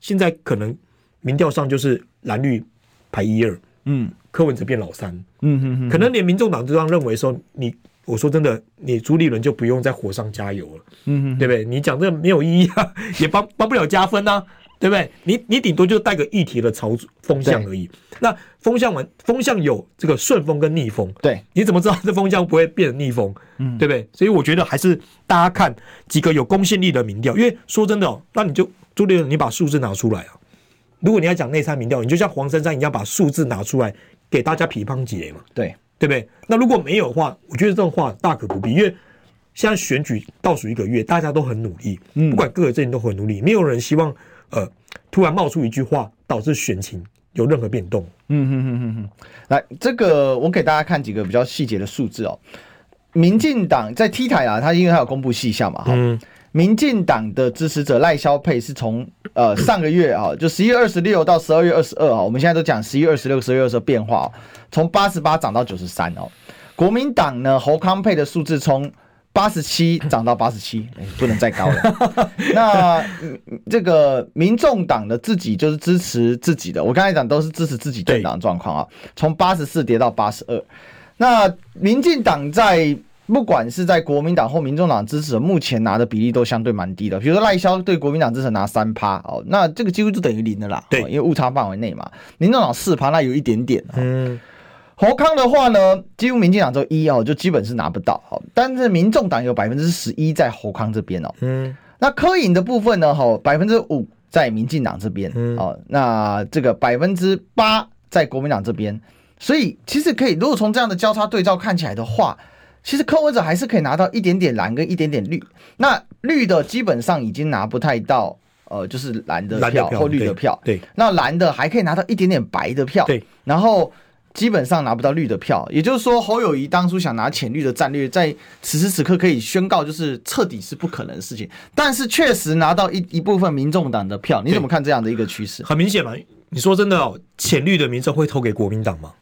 现在可能民调上就是蓝绿排一二，嗯，柯文哲变老三，嗯哼哼，可能连民众党都这样认为说，你我说真的，你朱立伦就不用在火上加油了，嗯哼，对不对？你讲这个没有意义啊，也帮帮不了加分啊。对不对？你你顶多就带个议题的潮风向而已。那风向完，风向有这个顺风跟逆风。对，你怎么知道这风向不会变成逆风？嗯，对不对？所以我觉得还是大家看几个有公信力的民调。因为说真的哦，那你就朱立伦，你把数字拿出来啊。如果你要讲内参民调，你就像黄珊珊一样把数字拿出来给大家批判解嘛。对，对不对？那如果没有的话，我觉得这种话大可不必。因为现在选举倒数一个月，大家都很努力，不管各个阵营都很努力，没有人希望。呃，突然冒出一句话，导致选情有任何变动。嗯哼哼哼哼，来，这个我给大家看几个比较细节的数字哦。民进党在 T 台啊，他因为他有公布细项嘛，嗯，民进党的支持者赖萧佩是从呃上个月啊，就十一月二十六到十二月二十二啊，我们现在都讲十一月二十六、十二月二十二变化哦，从八十八涨到九十三哦。国民党呢，侯康佩的数字从八十七涨到八十七，不能再高了。那这个民众党的自己就是支持自己的，我刚才讲都是支持自己政党状况啊。从八十四跌到八十二。那民进党在不管是在国民党或民众党支持，目前拿的比例都相对蛮低的。比如说赖萧对国民党支持拿三趴哦，那这个几乎就等于零的啦。对，因为误差范围内嘛。民众党四趴，那有一点点。嗯。侯康的话呢，几乎民进党只有一哦，就基本是拿不到。好，但是民众党有百分之十一在侯康这边哦。嗯。那柯颖的部分呢？哈，百分之五在民进党这边。嗯。哦，那这个百分之八在国民党这边。所以其实可以，如果从这样的交叉对照看起来的话，其实柯文哲还是可以拿到一点点蓝跟一点点绿。那绿的基本上已经拿不太到，呃，就是蓝的票或绿的票。对。那蓝的还可以拿到一点点白的票。对。然后。基本上拿不到绿的票，也就是说侯友宜当初想拿浅绿的战略，在此时此刻可以宣告，就是彻底是不可能的事情。但是确实拿到一一部分民众党的票，你怎么看这样的一个趋势？很明显嘛，你说真的哦，浅绿的民众会投给国民党吗？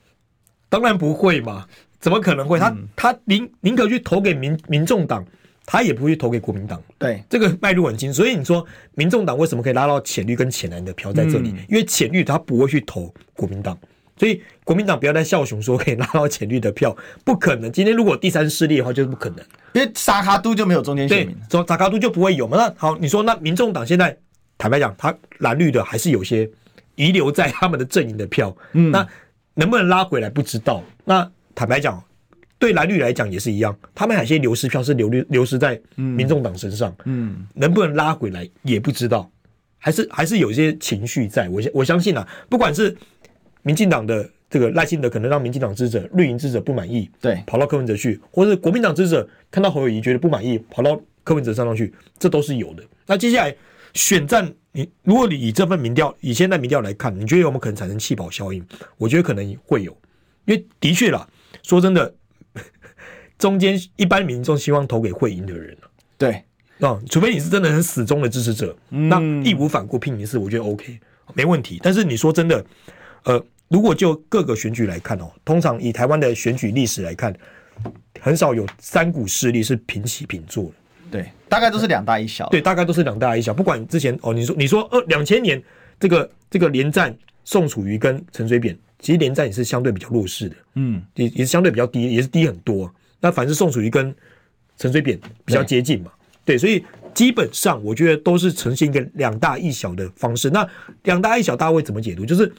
当然不会嘛，怎么可能会？他、嗯、他宁宁可去投给民民众党，他也不会去投给国民党。对，这个脉络很清。所以你说民众党为什么可以拉到浅绿跟浅蓝的票在这里？嗯、因为浅绿他不会去投国民党。所以国民党不要再笑熊说可以拉到浅绿的票，不可能。今天如果第三势力的话，就是不可能，因为沙卡都就没有中间选民，对，沙卡都就不会有嘛。那好，你说那民众党现在坦白讲，他蓝绿的还是有些遗留在他们的阵营的票，嗯，那能不能拉回来不知道。那坦白讲，对蓝绿来讲也是一样，他们有些流失票是流流流失在民众党身上，嗯，能不能拉回来也不知道，还是还是有一些情绪在。我我相信啊，不管是。民进党的这个赖清德可能让民进党支持者、绿营支持者不满意，对，跑到柯文哲去，或者国民党支持者看到侯友谊觉得不满意，跑到柯文哲上上去，这都是有的。那接下来选战，你如果你以这份民调，以现在民调来看，你觉得有没有可能产生弃保效应？我觉得可能会有，因为的确啦，说真的，中间一般民众希望投给会赢的人，对。哦，除非你是真的很死忠的支持者，嗯、那义无反顾拼一次，我觉得 OK，没问题。但是你说真的，呃，如果就各个选举来看哦，通常以台湾的选举历史来看，很少有三股势力是平起平坐的。对，大概都是两大一小。对，大概都是两大一小。不管之前哦，你说你说二两千年这个这个连战宋楚瑜跟陈水扁，其实连战也是相对比较弱势的，嗯，也也是相对比较低，也是低很多。那反是宋楚瑜跟陈水扁比较接近嘛。对，所以基本上我觉得都是呈现一个两大一小的方式。那两大一小，大家会怎么解读？就是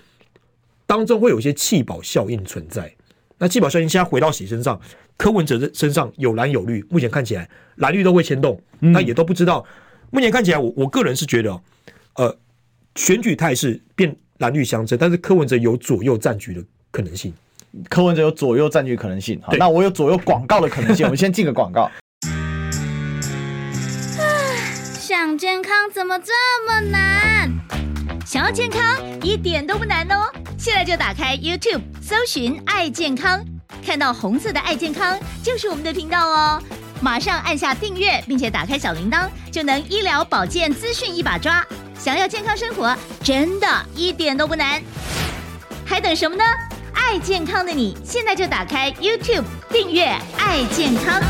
当中会有一些弃保效应存在。那弃保效应现在回到谁身上？柯文哲的身上有蓝有绿，目前看起来蓝绿都会牵动。那也都不知道。目前看起来，我我个人是觉得，呃，选举态势变蓝绿相争，但是柯文哲有左右战局的可能性。柯文哲有左右战局可能性。好，那我有左右广告的可能性。我们先进个广告。想健康怎么这么难？想要健康一点都不难哦！现在就打开 YouTube，搜寻“爱健康”，看到红色的“爱健康”就是我们的频道哦。马上按下订阅，并且打开小铃铛，就能医疗保健资讯一把抓。想要健康生活，真的一点都不难，还等什么呢？爱健康的你，现在就打开 YouTube，订阅“爱健康”。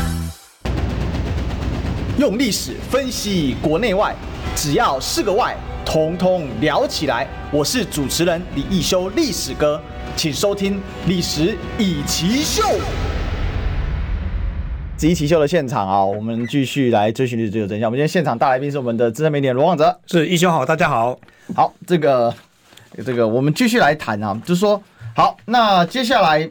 用历史分析国内外，只要是个“外”，统统聊起来。我是主持人李易修，历史哥，请收听《历史以奇秀》。易起秀的现场啊，我们继续来追寻历史，追求真相。我们今天现场大来宾是我们的资深媒体罗旺哲，是一修好，大家好，好，这个这个我们继续来谈啊，就是说，好，那接下来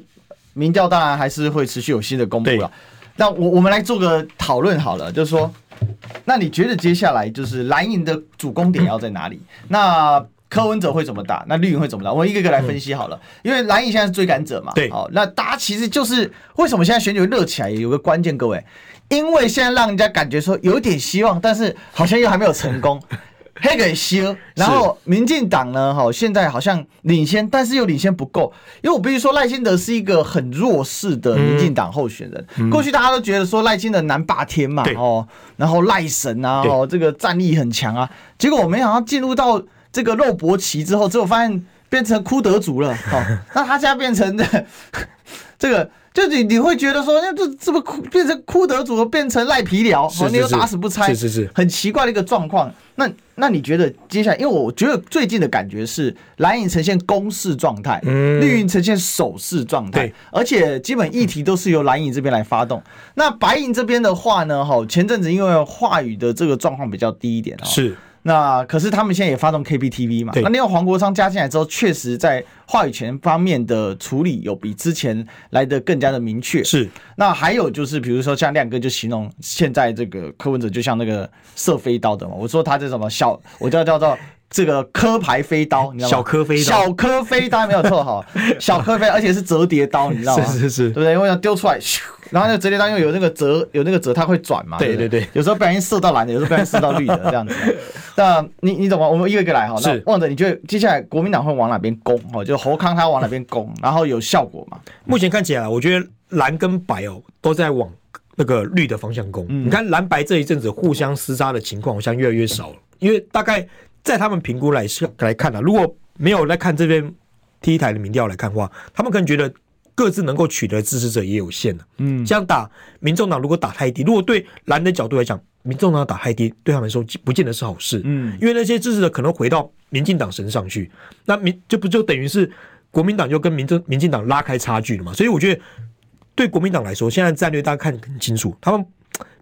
民调当然还是会持续有新的公布了。那我我们来做个讨论好了，就是说，那你觉得接下来就是蓝营的主攻点要在哪里？那柯文哲会怎么打？那绿营会怎么打？我们一个一个来分析好了。因为蓝营现在是追赶者嘛，对，好，那大家其实就是为什么现在选举热起来？有个关键，各位，因为现在让人家感觉说有点希望，但是好像又还没有成功。黑给修，然后民进党呢？哈，现在好像领先，但是又领先不够。因为我必须说，赖清德是一个很弱势的民进党候选人。嗯、过去大家都觉得说赖清德南霸天嘛，哦，然后赖神啊，哦，这个战力很强啊。结果我没想到进入到这个肉搏棋之后，之后发现变成哭德族了。哦，那他现在变成的这个。就你你会觉得说，那这怎么变成哭德族，变成赖皮寮，和你又打死不拆，是是是，很奇怪的一个状况。那那你觉得接下来，因为我觉得最近的感觉是蓝营呈现攻势状态，绿营呈现守势状态，而且基本议题都是由蓝营这边来发动。那白营这边的话呢，哈，前阵子因为话语的这个状况比较低一点啊，是。那可是他们现在也发动 KPTV 嘛？那另外黄国昌加进来之后，确实在话语权方面的处理有比之前来的更加的明确。是。那还有就是，比如说像亮哥就形容现在这个柯文哲就像那个射飞刀的嘛。我说他这什么小，我叫叫做这个科牌飞刀，你知道吗？小科飞刀，小科飞刀没有错哈，小科飞，而且是折叠刀，你知道吗？是是是，对不对？因为要丢出来。然后那个折叠刀又有那个折，有那个折，它会转嘛？对对对，有时候不小心射到蓝的，有时候不小心射到绿的，这样子。那你你怎么？我们一个一个来哈。是。旺哲，你觉得接下来国民党会往哪边攻？哦，就侯康他往哪边攻，然后有效果吗？目前看起来，我觉得蓝跟白哦都在往那个绿的方向攻。嗯。你看蓝白这一阵子互相厮杀的情况好像越来越少了，因为大概在他们评估来来看啊，如果没有来看这边 T 台的民调来看的话，他们可能觉得。各自能够取得的支持者也有限了，嗯，这样打民众党如果打太低，如果对蓝的角度来讲，民众党打太低，对他们来说不见得是好事，嗯，因为那些支持者可能回到民进党身上去，那民这不就等于是国民党就跟民政民进党拉开差距了嘛？所以我觉得对国民党来说，现在战略大家看得很清楚，他们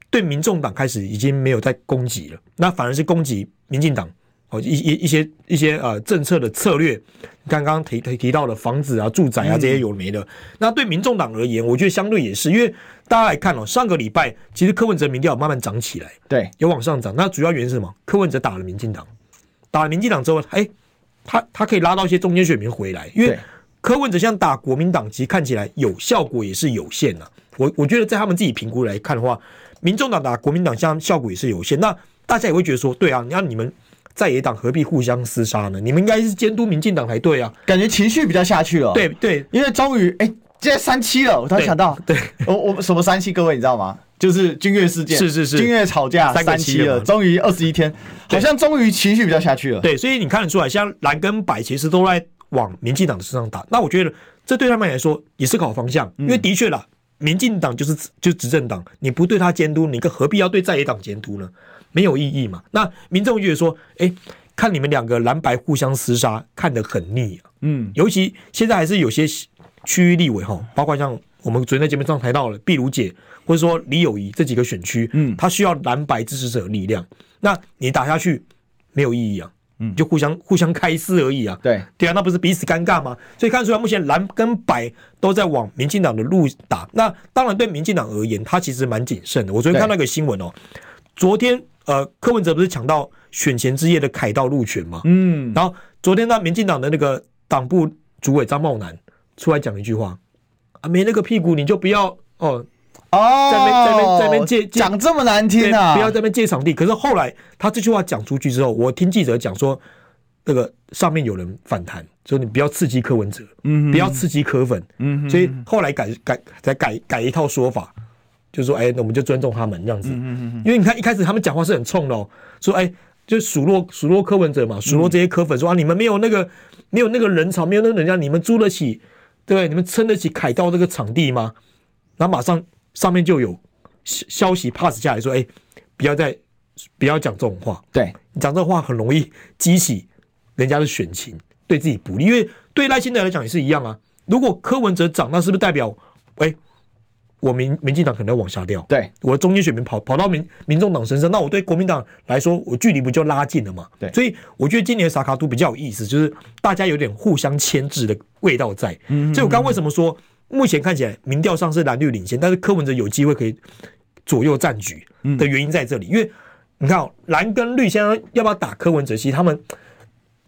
对民众党开始已经没有在攻击了，那反而是攻击民进党。哦，一一一些一些呃政策的策略，刚刚提提提到的房子啊、住宅啊这些有没的。嗯、那对民众党而言，我觉得相对也是，因为大家来看哦，上个礼拜其实柯文哲民调慢慢涨起来，对，有往上涨。那主要原因是什么？柯文哲打了民进党，打了民进党之后，哎，他他可以拉到一些中间选民回来，因为柯文哲像打国民党，其实看起来有效果也是有限的、啊。我我觉得在他们自己评估来看的话，民众党打国民党像效果也是有限。那大家也会觉得说，对啊，你看你们。在野党何必互相厮杀呢？你们应该是监督民进党才对啊！感觉情绪比较下去了。对对，因为终于哎，现在三七了，我突然想到，对，我我什么三七？各位你知道吗？就是君悦事件，是是是，君悦吵架三七了，终于二十一天，好像终于情绪比较下去了。对，所以你看得出来，像蓝跟白其实都在往民进党的身上打。那我觉得这对他们来说也是个好方向，因为的确啦，民进党就是就执政党，你不对他监督，你何必要对在野党监督呢？没有意义嘛。那民众觉得说，哎，看你们两个蓝白互相厮杀，看得很腻啊。嗯，尤其现在还是有些区域立委哈，包括像我们昨天在节目上谈到了毕如姐。或者说李友仪这几个选区，嗯，他需要蓝白支持者的力量，那你打下去没有意义啊，嗯，就互相互相开撕而已啊，对对啊，那不是彼此尴尬吗？所以看出来目前蓝跟白都在往民进党的路打，那当然对民进党而言，他其实蛮谨慎的。我昨天看到一个新闻哦，昨天呃柯文哲不是抢到选前之夜的凯道路权吗？嗯，然后昨天那民进党的那个党部主委张茂南出来讲一句话啊，没那个屁股你就不要哦。哦，在那在那在那借讲这么难听啊！不要在那借场地。可是后来他这句话讲出去之后，我听记者讲说，那个上面有人反弹，说你不要刺激柯文哲，嗯，不要刺激柯粉，嗯，所以后来改改再改改一套说法，就说哎，那我们就尊重他们这样子，嗯嗯，因为你看一开始他们讲话是很冲的哦，说哎，就数落数落柯文哲嘛，数落这些柯粉说啊，你们没有那个没有那个人潮，没有那个人家，你们租得起，对不对？你们撑得起凯道这个场地吗？然后马上。上面就有消消息 pass 下来说：“哎，不要再不要讲这种话。对，你讲这种话很容易激起人家的选情，对自己不利。因为对赖清德来讲也是一样啊。如果柯文哲涨，那是不是代表哎，我民民进党可能要往下掉？对，我的中间选民跑跑到民民众党身上，那我对国民党来说，我距离不就拉近了嘛？对，所以我觉得今年的萨卡都比较有意思，就是大家有点互相牵制的味道在。嗯，所以我刚刚为什么说？目前看起来民调上是蓝绿领先，但是柯文哲有机会可以左右战局的原因在这里，因为你看哦，蓝跟绿现在要不要打柯文哲，其实他们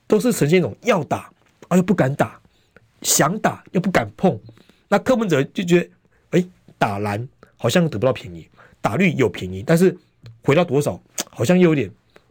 都是呈现一种要打而又不敢打，想打又不敢碰。那柯文哲就觉得，哎，打蓝好像得不到便宜，打绿有便宜，但是回到多少好像又有点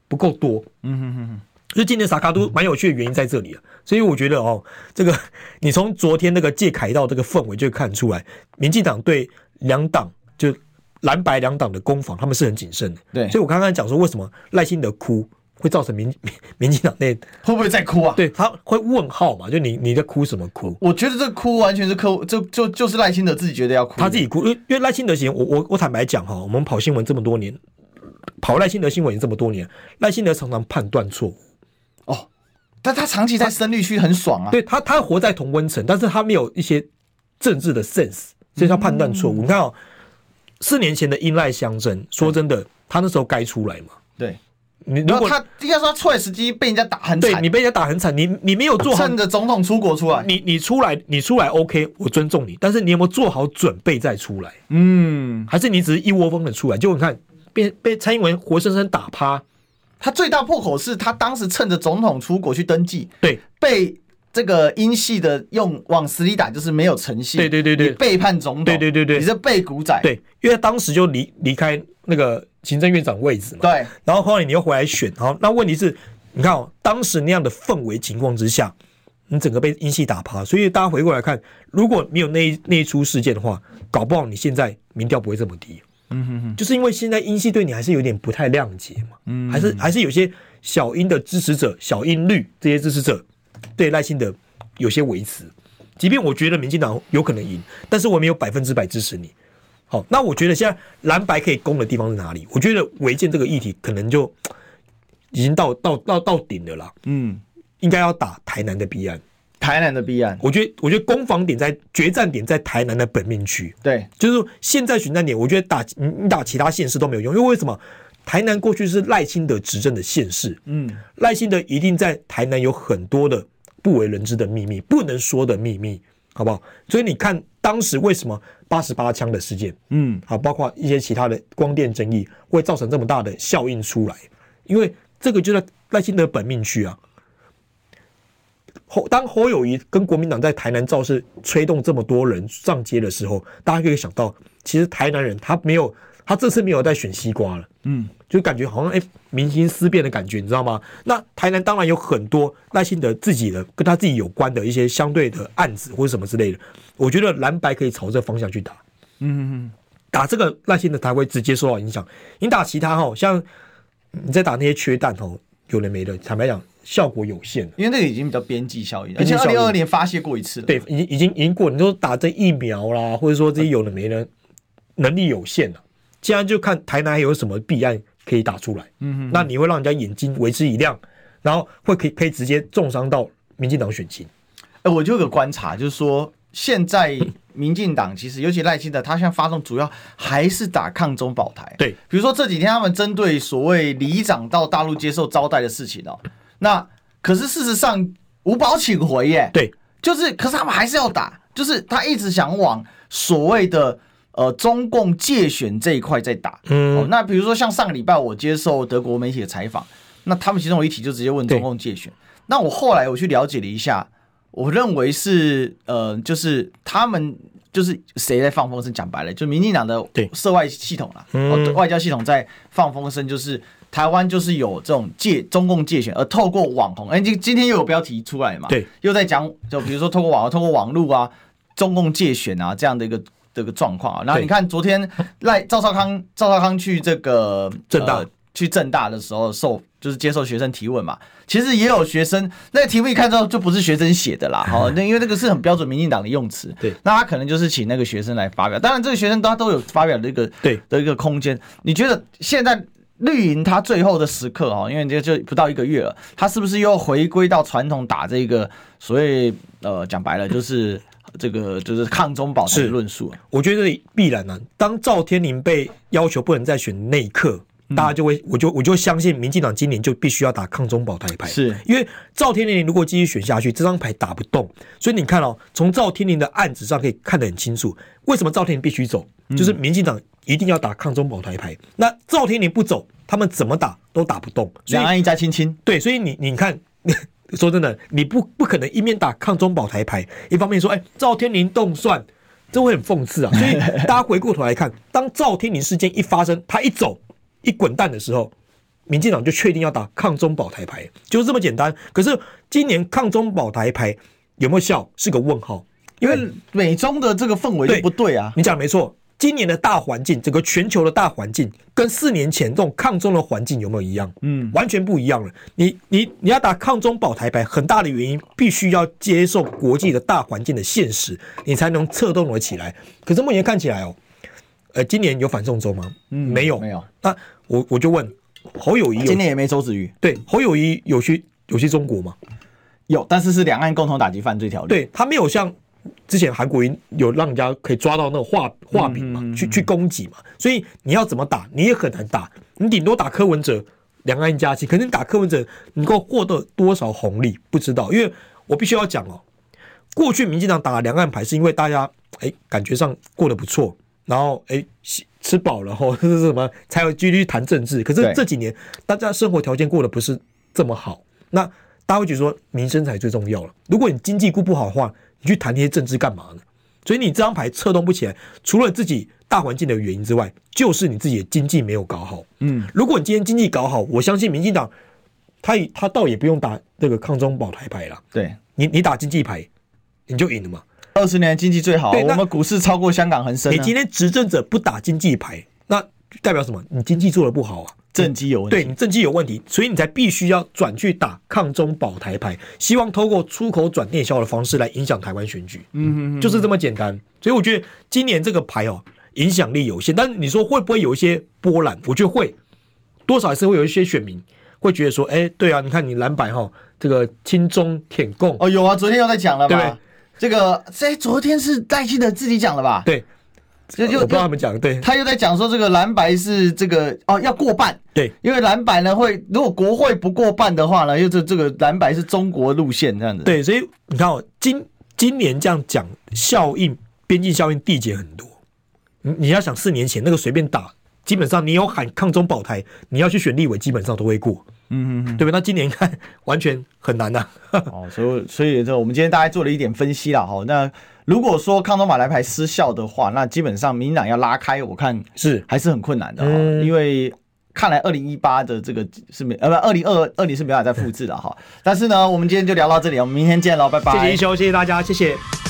不够多。嗯哼哼哼。就今年萨卡都蛮有趣的原因在这里啊，所以我觉得哦，这个你从昨天那个借凯道这个氛围就看出来，民进党对两党就蓝白两党的攻防，他们是很谨慎的。对，所以我刚刚讲说，为什么赖清德哭会造成民民民进党内会不会再哭啊？对，他会问号嘛？就你你在哭什么哭？我觉得这哭完全是哭，就就就是赖清德自己觉得要哭，他自己哭，因为因为赖清德行，我我我坦白讲哈，我们跑新闻这么多年，跑赖清德新闻也这么多年，赖清德常常判断错误。哦，但他长期在深绿区很爽啊。对他，他活在同温层，但是他没有一些政治的 sense，所以他判断错误。嗯、你看哦，四年前的英赖相争，说真的，他那时候该出来嘛？对，你如果他应该说他出来时机被人家打很惨，对你被人家打很惨，你你没有做好，趁着总统出国出来，你你出来你出来 OK，我尊重你，但是你有没有做好准备再出来？嗯，还是你只是一窝蜂的出来？就你看被被蔡英文活生生打趴。他最大破口是他当时趁着总统出国去登记，对，被这个英系的用往死里打，就是没有诚信，对对对对，背叛总统，对对对对，你是背骨仔，对，因为当时就离离开那个行政院长位置嘛，对，然后后来你又回来选，好，那问题是，你看哦，当时那样的氛围情况之下，你整个被英系打趴，所以大家回过来看，如果没有那一那一出事件的话，搞不好你现在民调不会这么低。嗯哼哼，就是因为现在英系对你还是有点不太谅解嘛，嗯，还是还是有些小英的支持者、小英律这些支持者对赖清德有些维持，即便我觉得民进党有可能赢，但是我没有百分之百支持你。好，那我觉得现在蓝白可以攻的地方是哪里？我觉得违建这个议题可能就已经到到到到顶了啦。嗯，应该要打台南的弊案。台南的弊案，我觉得，我觉得攻防点在决战点在台南的本命区。对，就是说现在选战点，我觉得打你你打其他县市都没有用，因为为什么？台南过去是赖清德执政的县市，嗯，赖清德一定在台南有很多的不为人知的秘密，不能说的秘密，好不好？所以你看当时为什么八十八枪的事件，嗯，好，包括一些其他的光电争议，会造成这么大的效应出来，因为这个就在赖清德本命区啊。当侯友谊跟国民党在台南造势，吹动这么多人上街的时候，大家可以想到，其实台南人他没有，他这次没有在选西瓜了，嗯，就感觉好像哎，民心思变的感觉，你知道吗？那台南当然有很多赖清德自己的跟他自己有关的一些相对的案子或者什么之类的，我觉得蓝白可以朝这个方向去打，嗯嗯嗯，打这个赖清德才会直接受到影响。你打其他哈，像你在打那些缺蛋哦，有的没的，坦白讲效果有限，因为那个已经比较边际效应，而且二零二二年发泄过一次了，对，已经已经已经过。你说打这疫苗啦，或者说这些有的没的，能力有限了。现在就看台南有什么弊案可以打出来，嗯哼，那你会让人家眼睛为之一亮，然后会可以可以直接重伤到民进党选情。哎，我就有个观察，就是说。现在民进党其实，尤其赖清德，他现在发动主要还是打抗中保台。对，比如说这几天他们针对所谓里长到大陆接受招待的事情哦，那可是事实上五保请回耶。对，就是，可是他们还是要打，就是他一直想往所谓的呃中共介选这一块在打。嗯、哦，那比如说像上个礼拜我接受德国媒体的采访，那他们其中有一题就直接问中共介选。那我后来我去了解了一下。我认为是呃，就是他们就是谁在放风声？讲白了，就民进党的涉外系统啦，嗯、外交系统在放风声，就是台湾就是有这种借中共介选，而透过网红，哎，今今天又有标题出来嘛，对，又在讲，就比如说透过网，透过网络啊，中共介选啊这样的一个这个状况啊。然后你看昨天赖赵少康，赵少康去这个政大、呃、去政大的时候受。就是接受学生提问嘛，其实也有学生那个题目一看之后就不是学生写的啦，好，那因为那个是很标准民进党的用词，对，那他可能就是请那个学生来发表，当然这个学生他都有发表的一个对的一个空间。你觉得现在绿营他最后的时刻哈，因为这就不到一个月了，他是不是又回归到传统打这个所谓呃讲白了就是这个就是抗中保台的论述？我觉得必然啊，当赵天麟被要求不能再选那一刻。大家就会，我就我就相信，民进党今年就必须要打抗中保台牌，是因为赵天麟如果继续选下去，这张牌打不动。所以你看哦，从赵天麟的案子上可以看得很清楚，为什么赵天麟必须走，就是民进党一定要打抗中保台牌。那赵天麟不走，他们怎么打都打不动。两岸一家亲亲，对，所以你你看，说真的，你不不可能一面打抗中保台牌，一方面说，哎，赵天麟动算，这会很讽刺啊。所以大 家回过头来看，当赵天麟事件一发生，他一走。一滚蛋的时候，民进党就确定要打抗中保台牌，就是这么简单。可是今年抗中保台牌有没有效是个问号，因为美中的这个氛围就不对啊。你讲没错，今年的大环境，整个全球的大环境跟四年前这种抗中的环境有没有一样？嗯，完全不一样了。你你你要打抗中保台牌，很大的原因必须要接受国际的大环境的现实，你才能策动了起来。可是目前看起来哦。呃，今年有反送中吗？嗯，没有，没有。那我我就问侯友谊，今年也没周子瑜。对，侯友谊有去有去中国吗？有，但是是两岸共同打击犯罪条例。对，他没有像之前韩国瑜有让人家可以抓到那个画画饼嘛，嗯、去去攻击嘛。所以你要怎么打，你也很难打。你顶多打柯文哲，两岸一家亲。可是你打柯文哲，能够获得多少红利？不知道。因为我必须要讲哦，过去民进党打两岸牌，是因为大家哎感觉上过得不错。然后哎，吃饱了后，这是什么才有继续谈政治？可是这几年大家生活条件过得不是这么好，那大家会觉得说民生才最重要了。如果你经济顾不好的话，你去谈那些政治干嘛呢？所以你这张牌策动不起来，除了自己大环境的原因之外，就是你自己的经济没有搞好。嗯，如果你今天经济搞好，我相信民进党他他倒也不用打这个抗中保台牌了。对你，你打经济牌，你就赢了嘛。二十年经济最好，我们股市超过香港恒生。你今天执政者不打经济牌，那代表什么？你经济做的不好啊，政绩有问题。对，你政绩有问题，所以你才必须要转去打抗中保台牌，希望透过出口转内销的方式来影响台湾选举。嗯哼，就是这么简单。所以我觉得今年这个牌哦，影响力有限，但是你说会不会有一些波澜？我觉得会，多少还是会有一些选民会觉得说，哎，对啊，你看你蓝白哈，这个亲中舔共哦，有啊，昨天又在讲了，对不对？这个在昨天是赖清德自己讲的吧？对，就就我不知道他们讲，对，他又在讲说这个蓝白是这个哦要过半，对，因为蓝白呢会如果国会不过半的话呢，又这这个蓝白是中国路线这样子，对，所以你看哦，今今年这样讲效应边境效应递减很多，你你要想四年前那个随便打，基本上你有喊抗中保台，你要去选立委基本上都会过。嗯嗯，对吧？那今年看完全很难呐、啊。哦，所以所以这我们今天大概做了一点分析了哈。那如果说抗中马来牌失效的话，那基本上民进党要拉开，我看是还是很困难的哈。因为看来二零一八的这个是没呃不二零二二零是没办法再复制的哈。但是呢，我们今天就聊到这里，我们明天见喽，拜拜。谢谢一休，谢谢大家，谢谢。